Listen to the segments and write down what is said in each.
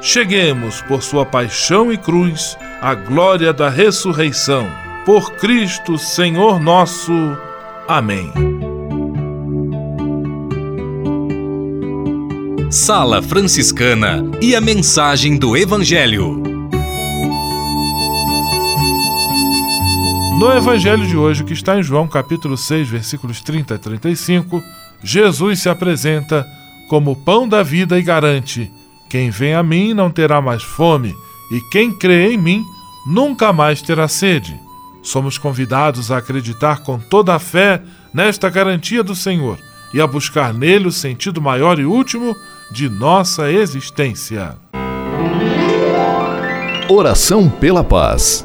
cheguemos, por sua paixão e cruz, à glória da ressurreição. Por Cristo, Senhor nosso. Amém. Sala Franciscana e a mensagem do Evangelho. No Evangelho de hoje, que está em João capítulo 6, versículos 30 a 35, Jesus se apresenta como pão da vida e garante quem vem a mim não terá mais fome, e quem crê em mim nunca mais terá sede. Somos convidados a acreditar com toda a fé nesta garantia do Senhor e a buscar nele o sentido maior e último de nossa existência. Oração pela paz.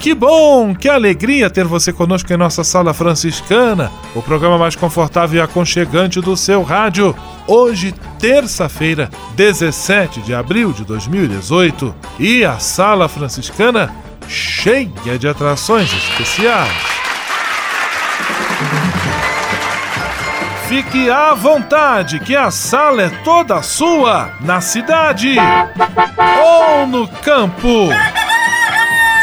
Que bom, que alegria ter você conosco em nossa sala franciscana, o programa mais confortável e aconchegante do seu rádio. Hoje, terça-feira, 17 de abril de 2018, e a sala franciscana cheia de atrações especiais. Fique à vontade, que a sala é toda sua, na cidade ou no campo.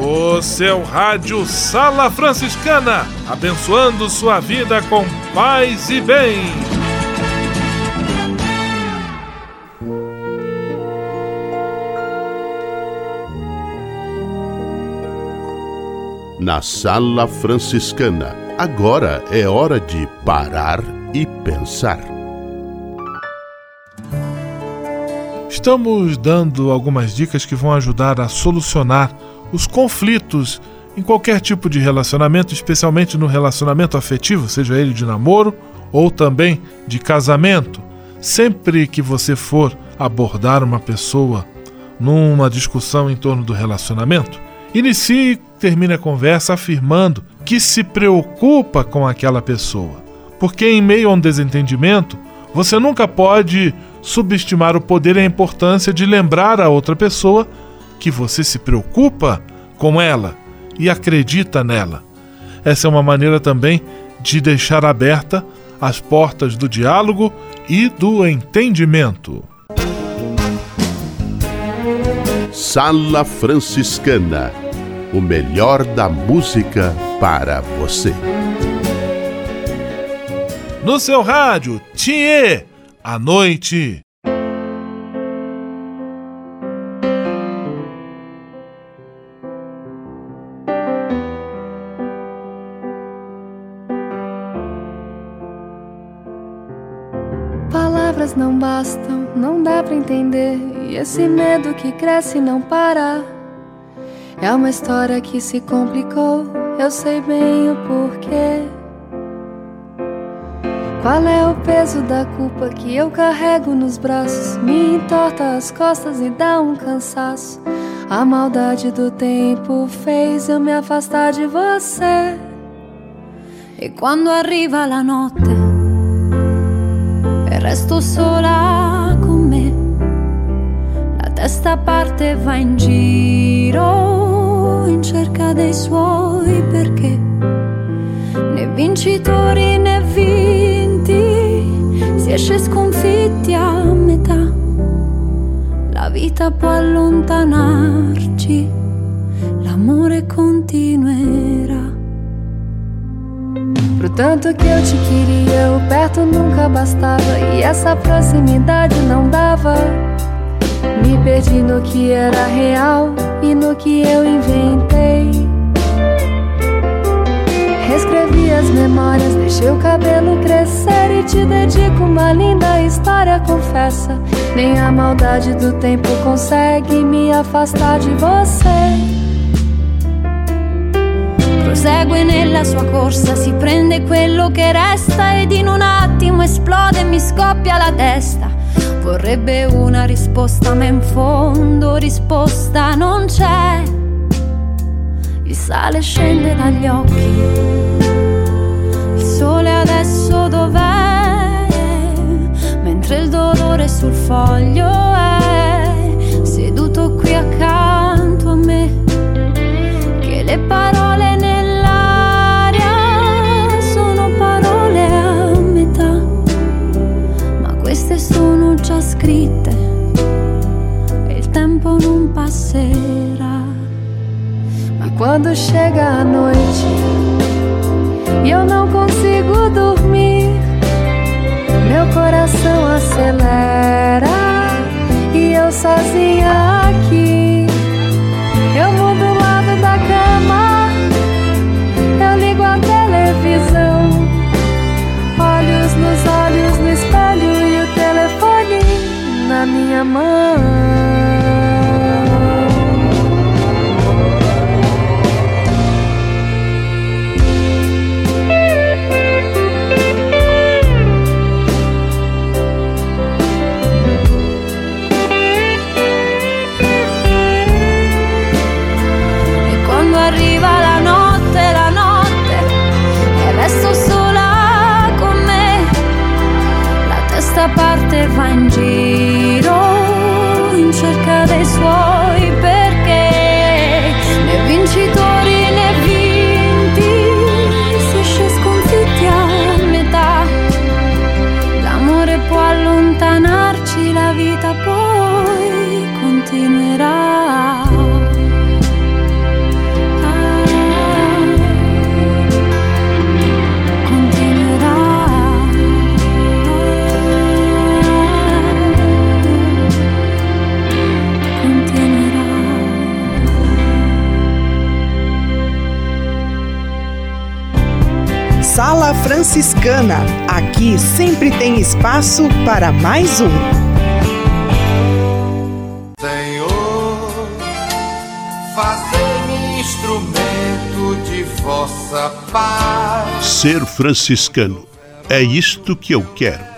O seu rádio Sala Franciscana, abençoando sua vida com paz e bem. Na Sala Franciscana, agora é hora de parar e pensar. Estamos dando algumas dicas que vão ajudar a solucionar os conflitos em qualquer tipo de relacionamento, especialmente no relacionamento afetivo, seja ele de namoro ou também de casamento. Sempre que você for abordar uma pessoa numa discussão em torno do relacionamento, inicie e termine a conversa afirmando que se preocupa com aquela pessoa. Porque em meio a um desentendimento, você nunca pode subestimar o poder e a importância de lembrar a outra pessoa que você se preocupa com ela e acredita nela. Essa é uma maneira também de deixar aberta as portas do diálogo e do entendimento. Sala Franciscana o melhor da música para você. No seu rádio, Tietê à noite. Palavras não dá pra entender. E esse medo que cresce e não para. É uma história que se complicou, eu sei bem o porquê. Qual é o peso da culpa que eu carrego nos braços? Me entorta as costas e dá um cansaço. A maldade do tempo fez eu me afastar de você. E quando arriva la notte, resto sola con me. La testa parte va in giro in cerca dei suoi perché. Né vincitori né si esce sconfitti a metà. La vita può allontanarci, l'amore continuerà. Pro tanto que eu te queria, o perto nunca bastava e essa proximidade não dava. Me perdi no que era real e no que eu inventei. Reescrevi as memórias, deixei o cabelo crescer e te dedico uma linda história, confessa. Nem a maldade do tempo consegue me afastar de você. Prosegue nella sua corsa, si prende quello che resta ed in un attimo esplode e mi scoppia la testa. Vorrebbe una risposta, ma in fondo risposta non c'è il sale scende dagli occhi. Il sole adesso dov'è? Mentre il dolore sul foglio è seduto qui accanto a me. Che le parole ma queste sono già scritte e il tempo non passerà. Quando chega a noite e eu não consigo dormir, meu coração acelera e eu sozinha Franciscana. Aqui sempre tem espaço para mais um. Senhor, fazer-me instrumento de vossa paz. Ser franciscano. É isto que eu quero.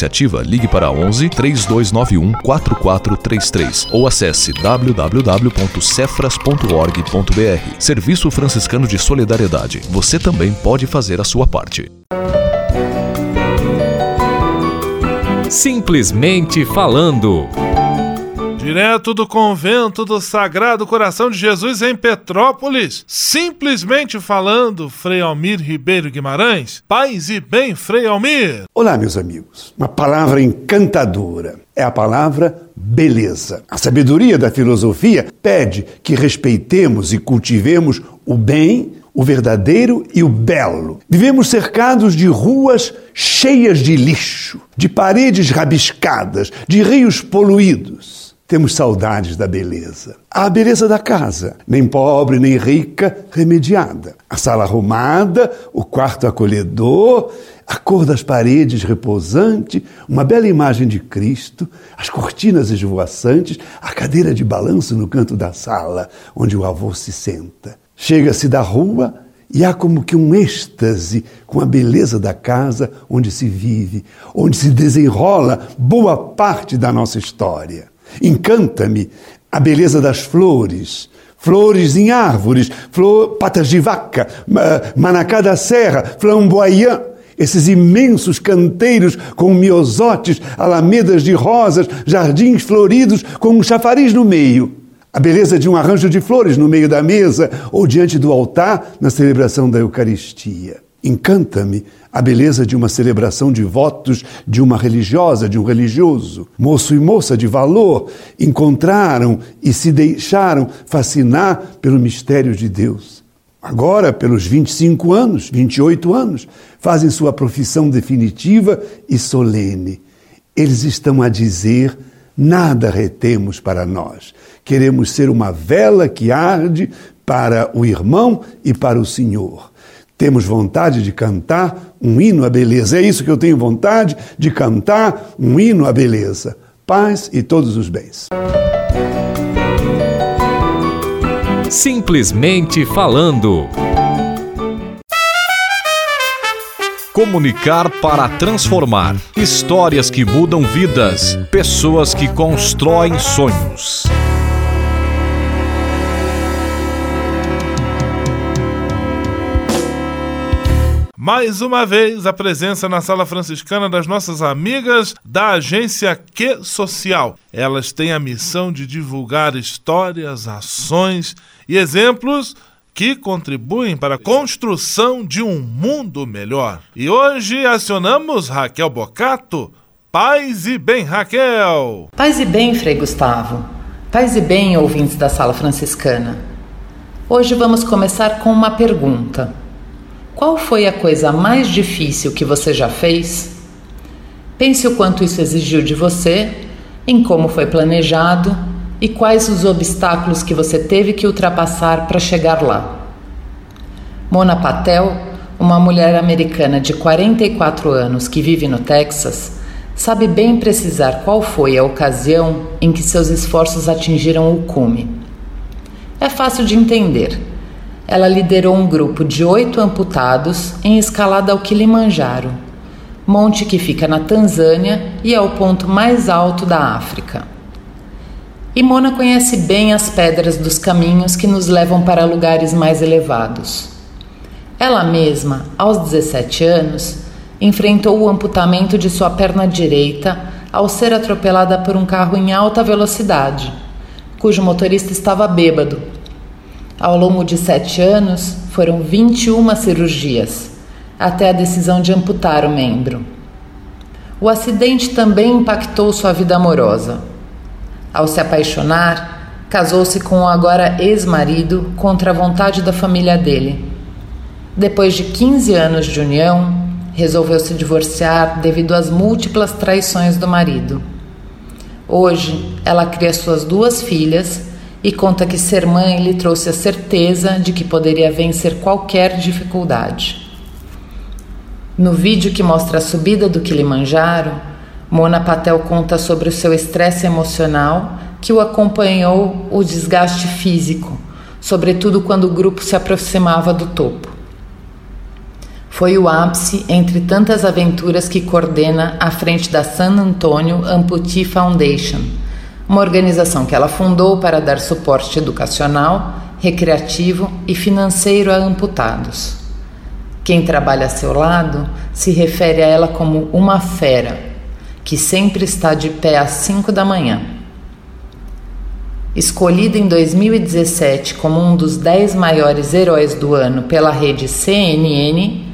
iniciativa, ligue para 11 3291 4433 ou acesse www.cefras.org.br. Serviço Franciscano de Solidariedade. Você também pode fazer a sua parte. Simplesmente falando. Direto do convento do Sagrado Coração de Jesus em Petrópolis, simplesmente falando, Frei Almir Ribeiro Guimarães. Paz e bem, Frei Almir. Olá, meus amigos. Uma palavra encantadora é a palavra beleza. A sabedoria da filosofia pede que respeitemos e cultivemos o bem, o verdadeiro e o belo. Vivemos cercados de ruas cheias de lixo, de paredes rabiscadas, de rios poluídos temos saudades da beleza. A beleza da casa, nem pobre nem rica, remediada. A sala arrumada, o quarto acolhedor, a cor das paredes repousante, uma bela imagem de Cristo, as cortinas esvoaçantes, a cadeira de balanço no canto da sala, onde o avô se senta. Chega-se da rua e há como que um êxtase com a beleza da casa onde se vive, onde se desenrola boa parte da nossa história. Encanta-me a beleza das flores, flores em árvores, flor, patas de vaca, manacá da serra, flamboyant, esses imensos canteiros com miosotes, alamedas de rosas, jardins floridos com um chafariz no meio. A beleza de um arranjo de flores no meio da mesa ou diante do altar na celebração da Eucaristia. Encanta-me a beleza de uma celebração de votos de uma religiosa, de um religioso. Moço e moça de valor encontraram e se deixaram fascinar pelo mistério de Deus. Agora, pelos 25 anos, 28 anos, fazem sua profissão definitiva e solene. Eles estão a dizer: nada retemos para nós. Queremos ser uma vela que arde para o irmão e para o Senhor temos vontade de cantar um hino à beleza. É isso que eu tenho vontade de cantar um hino à beleza. Paz e todos os bens. Simplesmente falando. Comunicar para transformar. Histórias que mudam vidas. Pessoas que constroem sonhos. Mais uma vez, a presença na sala franciscana das nossas amigas da agência Que Social. Elas têm a missão de divulgar histórias, ações e exemplos que contribuem para a construção de um mundo melhor. E hoje acionamos Raquel Bocato. Paz e bem, Raquel! Paz e bem, Frei Gustavo. Paz e bem, ouvintes da sala franciscana. Hoje vamos começar com uma pergunta. Qual foi a coisa mais difícil que você já fez? Pense o quanto isso exigiu de você, em como foi planejado e quais os obstáculos que você teve que ultrapassar para chegar lá. Mona Patel, uma mulher americana de 44 anos que vive no Texas, sabe bem precisar qual foi a ocasião em que seus esforços atingiram o cume. É fácil de entender ela liderou um grupo de oito amputados em escalada ao Kilimanjaro, monte que fica na Tanzânia e é o ponto mais alto da África. E Mona conhece bem as pedras dos caminhos que nos levam para lugares mais elevados. Ela mesma, aos 17 anos, enfrentou o amputamento de sua perna direita ao ser atropelada por um carro em alta velocidade, cujo motorista estava bêbado ao longo de sete anos, foram 21 cirurgias, até a decisão de amputar o membro. O acidente também impactou sua vida amorosa. Ao se apaixonar, casou-se com o agora ex-marido contra a vontade da família dele. Depois de 15 anos de união, resolveu se divorciar devido às múltiplas traições do marido. Hoje, ela cria suas duas filhas e conta que ser mãe lhe trouxe a certeza de que poderia vencer qualquer dificuldade. No vídeo que mostra a subida do Kilimanjaro, Mona Patel conta sobre o seu estresse emocional que o acompanhou o desgaste físico, sobretudo quando o grupo se aproximava do topo. Foi o ápice entre tantas aventuras que coordena à frente da San Antonio Amputee Foundation uma organização que ela fundou para dar suporte educacional, recreativo e financeiro a amputados. Quem trabalha a seu lado se refere a ela como uma fera, que sempre está de pé às 5 da manhã. Escolhida em 2017 como um dos 10 maiores heróis do ano pela rede CNN,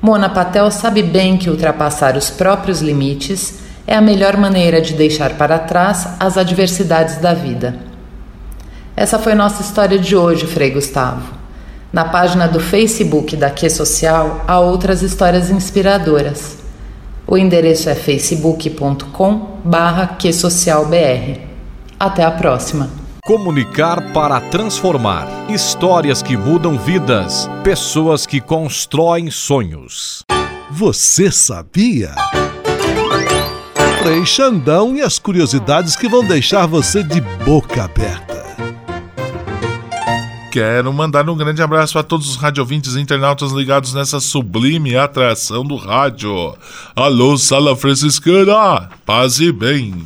Mona Patel sabe bem que ultrapassar os próprios limites é a melhor maneira de deixar para trás as adversidades da vida. Essa foi nossa história de hoje, Frei Gustavo. Na página do Facebook da Que Social há outras histórias inspiradoras. O endereço é facebook.com/quesocialbr. Até a próxima. Comunicar para transformar. Histórias que mudam vidas. Pessoas que constroem sonhos. Você sabia? Frei Xandão e as curiosidades que vão deixar você de boca aberta. Quero mandar um grande abraço a todos os radiovintes e internautas ligados nessa sublime atração do rádio. Alô, Sala Franciscana! Paz e bem!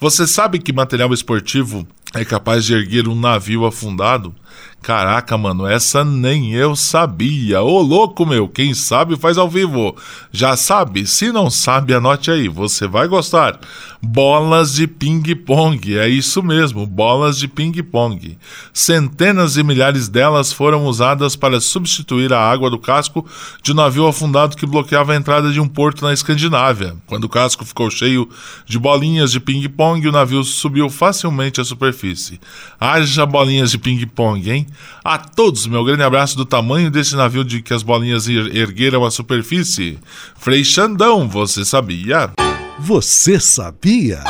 Você sabe que material esportivo é capaz de erguer um navio afundado? Caraca, mano, essa nem eu sabia. Ô louco, meu, quem sabe faz ao vivo. Já sabe? Se não sabe, anote aí, você vai gostar. Bolas de ping-pong, é isso mesmo, bolas de ping-pong. Centenas e milhares delas foram usadas para substituir a água do casco de um navio afundado que bloqueava a entrada de um porto na Escandinávia. Quando o casco ficou cheio de bolinhas de ping-pong, o navio subiu facilmente à superfície. Haja bolinhas de ping-pong, ninguém. A todos, meu grande abraço do tamanho desse navio de que as bolinhas ergueram a superfície. Frei Xandão, você sabia? Você sabia?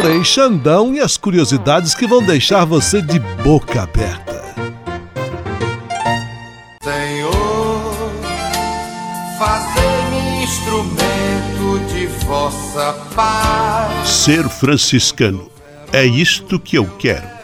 Frei Xandão e as curiosidades que vão deixar você de boca aberta. Senhor, fazer-me instrumento de vossa paz. Ser franciscano é isto que eu quero.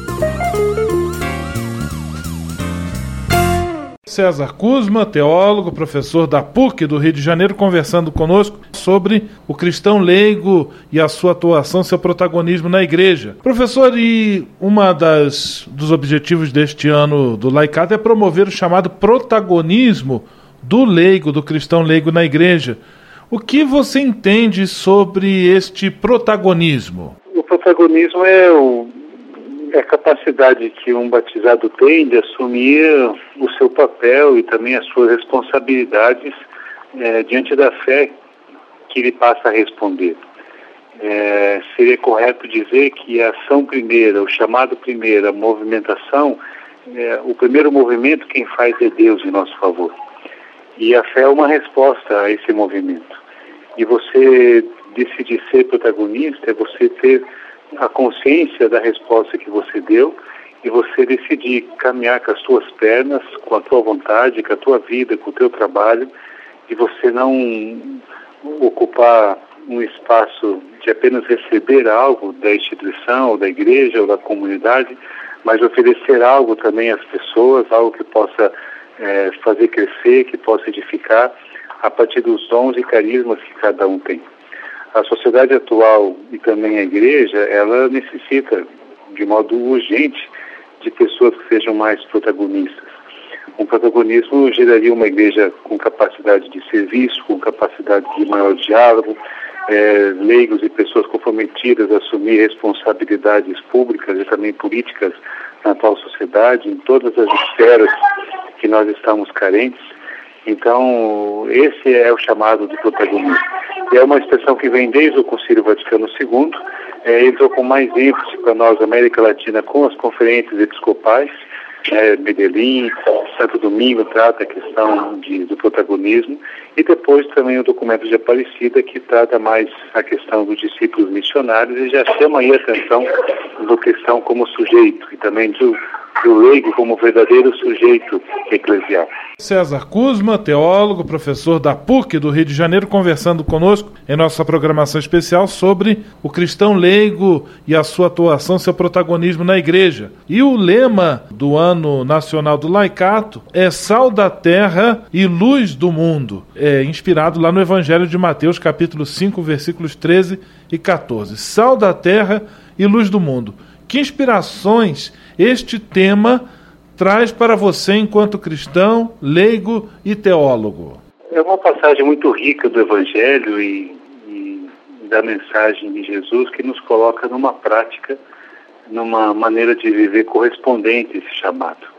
César Kuzma, teólogo, professor da PUC do Rio de Janeiro, conversando conosco sobre o cristão leigo e a sua atuação, seu protagonismo na igreja. Professor, e uma das dos objetivos deste ano do Laicato é promover o chamado protagonismo do leigo, do cristão leigo na igreja. O que você entende sobre este protagonismo? O protagonismo é o é a capacidade que um batizado tem de assumir o seu papel e também as suas responsabilidades é, diante da fé que ele passa a responder. É, seria correto dizer que a ação primeira, o chamado primeiro, a movimentação, é, o primeiro movimento quem faz é Deus em nosso favor. E a fé é uma resposta a esse movimento. E você decidir ser protagonista é você ter a consciência da resposta que você deu e você decidir caminhar com as suas pernas, com a tua vontade, com a tua vida, com o teu trabalho, e você não ocupar um espaço de apenas receber algo da instituição, ou da igreja, ou da comunidade, mas oferecer algo também às pessoas, algo que possa é, fazer crescer, que possa edificar, a partir dos dons e carismas que cada um tem a sociedade atual e também a igreja, ela necessita, de modo urgente, de pessoas que sejam mais protagonistas. Um protagonismo geraria uma igreja com capacidade de serviço, com capacidade de maior diálogo, é, leigos e pessoas comprometidas a assumir responsabilidades públicas e também políticas na atual sociedade, em todas as esferas que nós estamos carentes. Então, esse é o chamado de protagonismo. É uma expressão que vem desde o Concílio Vaticano II, é, entrou com mais ênfase para nós, América Latina, com as conferências episcopais, é, Medellín, Santo Domingo trata a questão de, do protagonismo, e depois também o documento de Aparecida, que trata mais a questão dos discípulos missionários e já chama aí a atenção do cristão como sujeito e também do, do leigo como verdadeiro sujeito eclesial. César Kuzma, teólogo, professor da PUC do Rio de Janeiro, conversando conosco em nossa programação especial sobre o cristão leigo e a sua atuação, seu protagonismo na igreja. E o lema do Ano Nacional do Laicato é Sal da Terra e Luz do Mundo, é inspirado lá no Evangelho de Mateus, capítulo 5, versículos 13 e 14. Sal da Terra e Luz do Mundo. Que inspirações este tema traz para você enquanto cristão, leigo e teólogo? É uma passagem muito rica do Evangelho e, e da mensagem de Jesus que nos coloca numa prática, numa maneira de viver correspondente a esse chamado.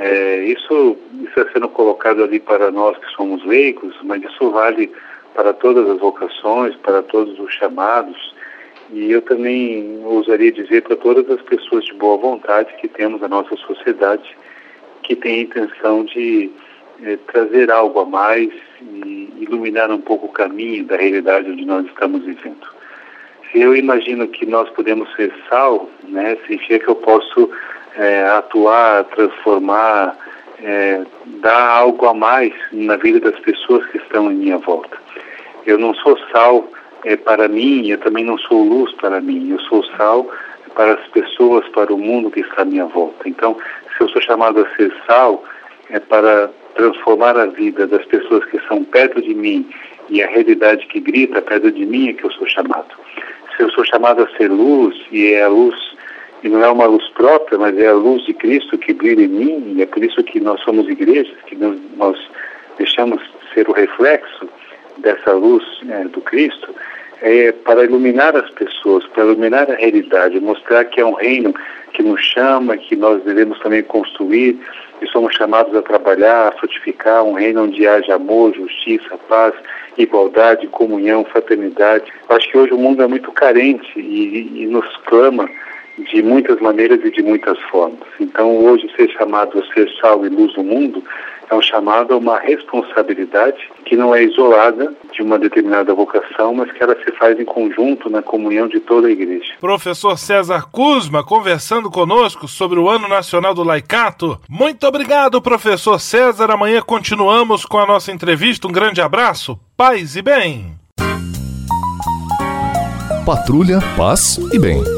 É, isso está sendo colocado ali para nós que somos leigos, mas isso vale para todas as vocações, para todos os chamados. E eu também ousaria dizer para todas as pessoas de boa vontade que temos na nossa sociedade que tem a intenção de é, trazer algo a mais e iluminar um pouco o caminho da realidade onde nós estamos vivendo. Se eu imagino que nós podemos ser sal, né, significa que eu posso é, atuar, transformar, é, dar algo a mais na vida das pessoas que estão em minha volta. Eu não sou sal é, para mim, eu também não sou luz para mim, eu sou sal para as pessoas, para o mundo que está à minha volta. Então, se eu sou chamado a ser sal, é para transformar a vida das pessoas que são perto de mim e a realidade que grita perto de mim é que eu sou chamado. Se eu sou chamado a ser luz e é a luz e não é uma luz própria, mas é a luz de Cristo que brilha em mim, e é por isso que nós somos igrejas, que nós, deixamos ser o reflexo dessa luz é, do Cristo, é para iluminar as pessoas, para iluminar a realidade, mostrar que é um reino que nos chama, que nós devemos também construir, e somos chamados a trabalhar, a frutificar um reino onde haja amor, justiça, paz, igualdade, comunhão, fraternidade. Eu acho que hoje o mundo é muito carente e, e nos clama de muitas maneiras e de muitas formas. Então, hoje, ser chamado a ser sal e luz do mundo é um chamado a uma responsabilidade que não é isolada de uma determinada vocação, mas que ela se faz em conjunto na comunhão de toda a igreja. Professor César Kuzma, conversando conosco sobre o Ano Nacional do Laicato. Muito obrigado, professor César. Amanhã continuamos com a nossa entrevista. Um grande abraço, paz e bem. Patrulha, paz e bem.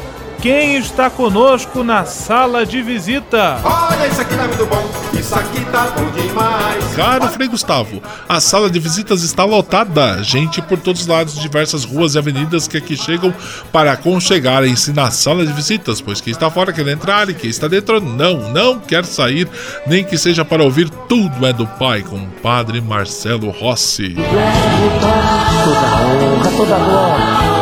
quem está conosco na sala de visita? Olha, isso aqui tá muito bom, isso aqui tá bom demais. Caro Frei Gustavo, a sala de visitas está lotada. Gente por todos os lados, diversas ruas e avenidas que aqui chegam para aconchegarem-se na sala de visitas, pois quem está fora quer entrar e quem está dentro não, não quer sair, nem que seja para ouvir tudo é do Pai com o Padre Marcelo Rossi. Toda honra, toda glória.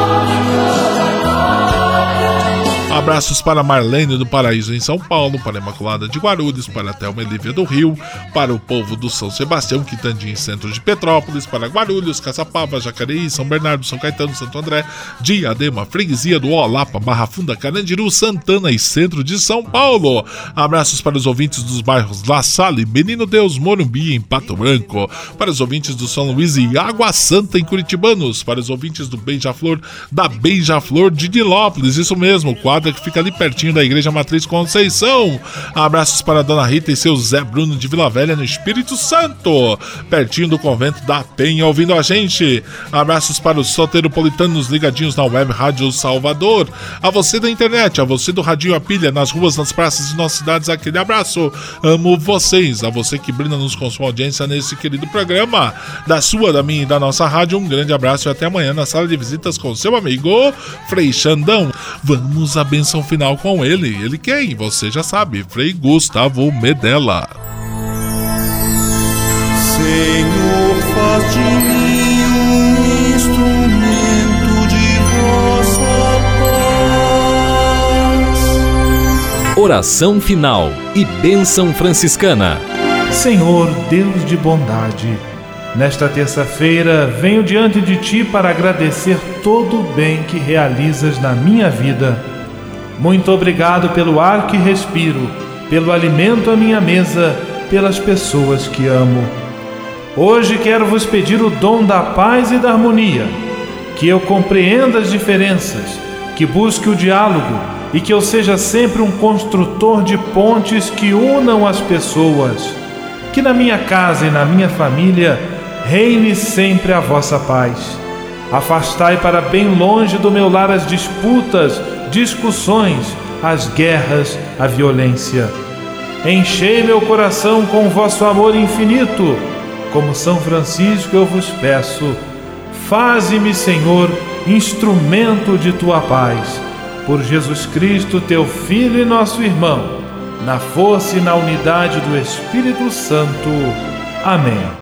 Abraços para Marlene do Paraíso em São Paulo, para Imaculada de Guarulhos, para Thelma Elívia do Rio, para o povo do São Sebastião, Quitandinho Centro de Petrópolis, para Guarulhos, Caçapava, Jacareí, São Bernardo, São Caetano, Santo André, Diadema, Freguesia do Olapa, Barra Funda, Carandiru, Santana e Centro de São Paulo. Abraços para os ouvintes dos bairros La Salle, Menino Deus, Morumbi em Pato Branco, para os ouvintes do São Luís e Água Santa em Curitibanos, para os ouvintes do Beija-Flor, da Beija-Flor de Nilópolis, isso mesmo, que fica ali pertinho da Igreja Matriz Conceição. Abraços para Dona Rita e seu Zé Bruno de Vila Velha no Espírito Santo, pertinho do convento da Penha, ouvindo a gente. Abraços para os soteropolitanos ligadinhos na web Rádio Salvador. A você da internet, a você do Radinho A Pilha, nas ruas, nas praças de nossas cidades, aquele abraço. Amo vocês, a você que brinda-nos com sua audiência nesse querido programa. Da sua, da minha e da nossa rádio, um grande abraço e até amanhã na sala de visitas com seu amigo Frei Xandão. Vamos a bênção final com ele. Ele quem? Você já sabe, Frei Gustavo Medella. Senhor, faz de mim um instrumento de vossa paz. Oração final e bênção franciscana. Senhor, Deus de bondade, nesta terça-feira venho diante de Ti para agradecer todo o bem que realizas na minha vida. Muito obrigado pelo ar que respiro, pelo alimento à minha mesa, pelas pessoas que amo. Hoje quero vos pedir o dom da paz e da harmonia, que eu compreenda as diferenças, que busque o diálogo e que eu seja sempre um construtor de pontes que unam as pessoas. Que na minha casa e na minha família reine sempre a vossa paz. Afastai para bem longe do meu lar as disputas, discussões, as guerras, a violência. Enchei meu coração com vosso amor infinito. Como São Francisco eu vos peço, faze-me, Senhor, instrumento de tua paz. Por Jesus Cristo, teu Filho e nosso irmão, na força e na unidade do Espírito Santo. Amém.